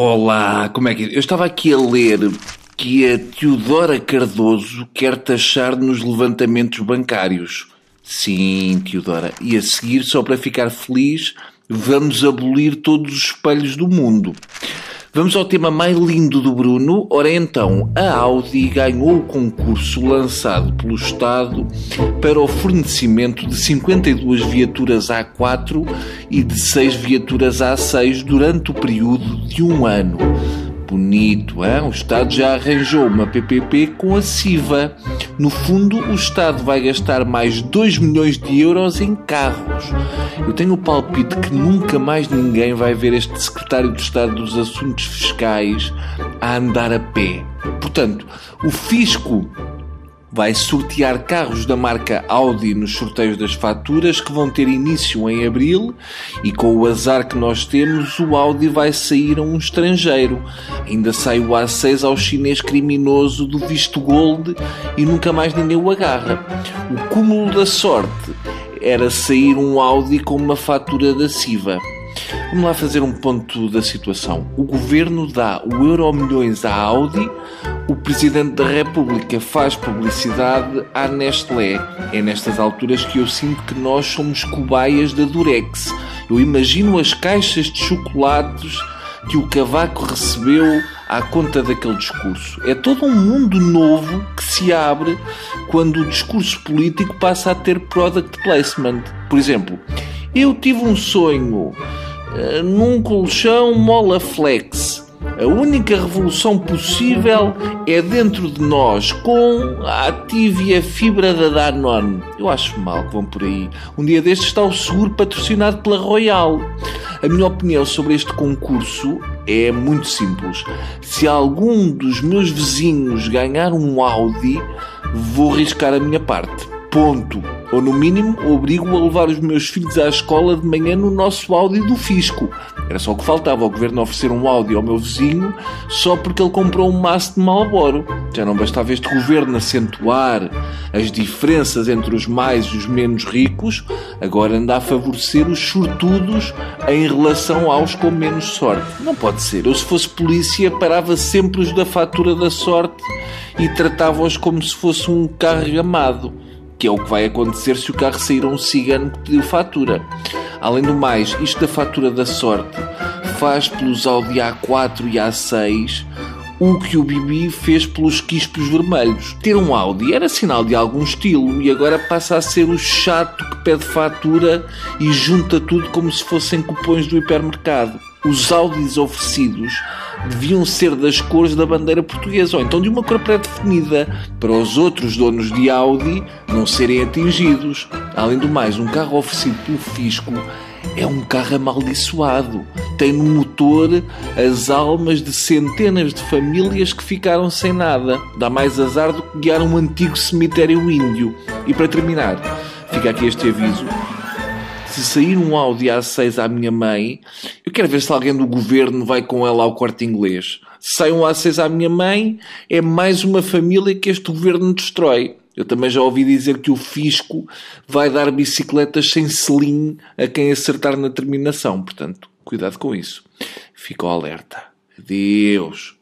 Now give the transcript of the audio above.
Olá, como é que é? Eu estava aqui a ler que a Teodora Cardoso quer taxar nos levantamentos bancários. Sim, Teodora. E a seguir, só para ficar feliz, vamos abolir todos os espelhos do mundo. Vamos ao tema mais lindo do Bruno. Ora então, a Audi ganhou o concurso lançado pelo Estado para o fornecimento de 52 viaturas A4 e de 6 viaturas A6 durante o período de um ano. Bonito, hein? o Estado já arranjou uma PPP com a CIVA. No fundo, o Estado vai gastar mais 2 milhões de euros em carros. Eu tenho o palpite que nunca mais ninguém vai ver este Secretário de Estado dos Assuntos Fiscais a andar a pé. Portanto, o fisco vai sortear carros da marca Audi nos sorteios das faturas que vão ter início em abril e com o azar que nós temos, o Audi vai sair a um estrangeiro. Ainda sai o A6 ao chinês criminoso do visto gold e nunca mais ninguém o agarra. O cúmulo da sorte era sair um Audi com uma fatura da Siva. Vamos lá fazer um ponto da situação. O governo dá o euro milhões à Audi, o Presidente da República faz publicidade à Nestlé. É nestas alturas que eu sinto que nós somos cobaias da Durex. Eu imagino as caixas de chocolates que o Cavaco recebeu à conta daquele discurso. É todo um mundo novo que se abre quando o discurso político passa a ter product placement. Por exemplo, eu tive um sonho uh, num colchão Mola Flex. A única revolução possível é dentro de nós, com a ativa fibra da Danone. Eu acho mal que vão por aí. Um dia destes está o seguro patrocinado pela Royal. A minha opinião sobre este concurso é muito simples. Se algum dos meus vizinhos ganhar um Audi, vou riscar a minha parte. Ponto. Ou no mínimo, obrigo a levar os meus filhos à escola de manhã no nosso Audi do fisco. Era só o que faltava ao governo oferecer um Audi ao meu vizinho só porque ele comprou um maço de Malboro. Já não bastava este governo acentuar as diferenças entre os mais e os menos ricos, agora anda a favorecer os sortudos em relação aos com menos sorte. Não pode ser. Eu, se fosse polícia, parava sempre os da fatura da sorte e tratava-os como se fosse um carro amado que é o que vai acontecer se o carro sair a um cigano que pediu fatura. Além do mais, isto da fatura da sorte faz pelos Audi A4 e A6 o que o Bibi fez pelos quispos vermelhos. Ter um Audi era sinal de algum estilo e agora passa a ser o chato que pede fatura e junta tudo como se fossem cupões do hipermercado. Os Audis oferecidos deviam ser das cores da bandeira portuguesa, ou então de uma cor pré-definida, para os outros donos de Audi não serem atingidos. Além do mais, um carro oferecido pelo fisco é um carro amaldiçoado. Tem no motor as almas de centenas de famílias que ficaram sem nada. Dá mais azar do que guiar um antigo cemitério índio. E para terminar, fica aqui este aviso se sair um Audi A6 à minha mãe, eu quero ver se alguém do governo vai com ela ao corte inglês. Se sai um A6 à minha mãe, é mais uma família que este governo destrói. Eu também já ouvi dizer que o fisco vai dar bicicletas sem selim a quem acertar na terminação. Portanto, cuidado com isso. Fico alerta. Adeus.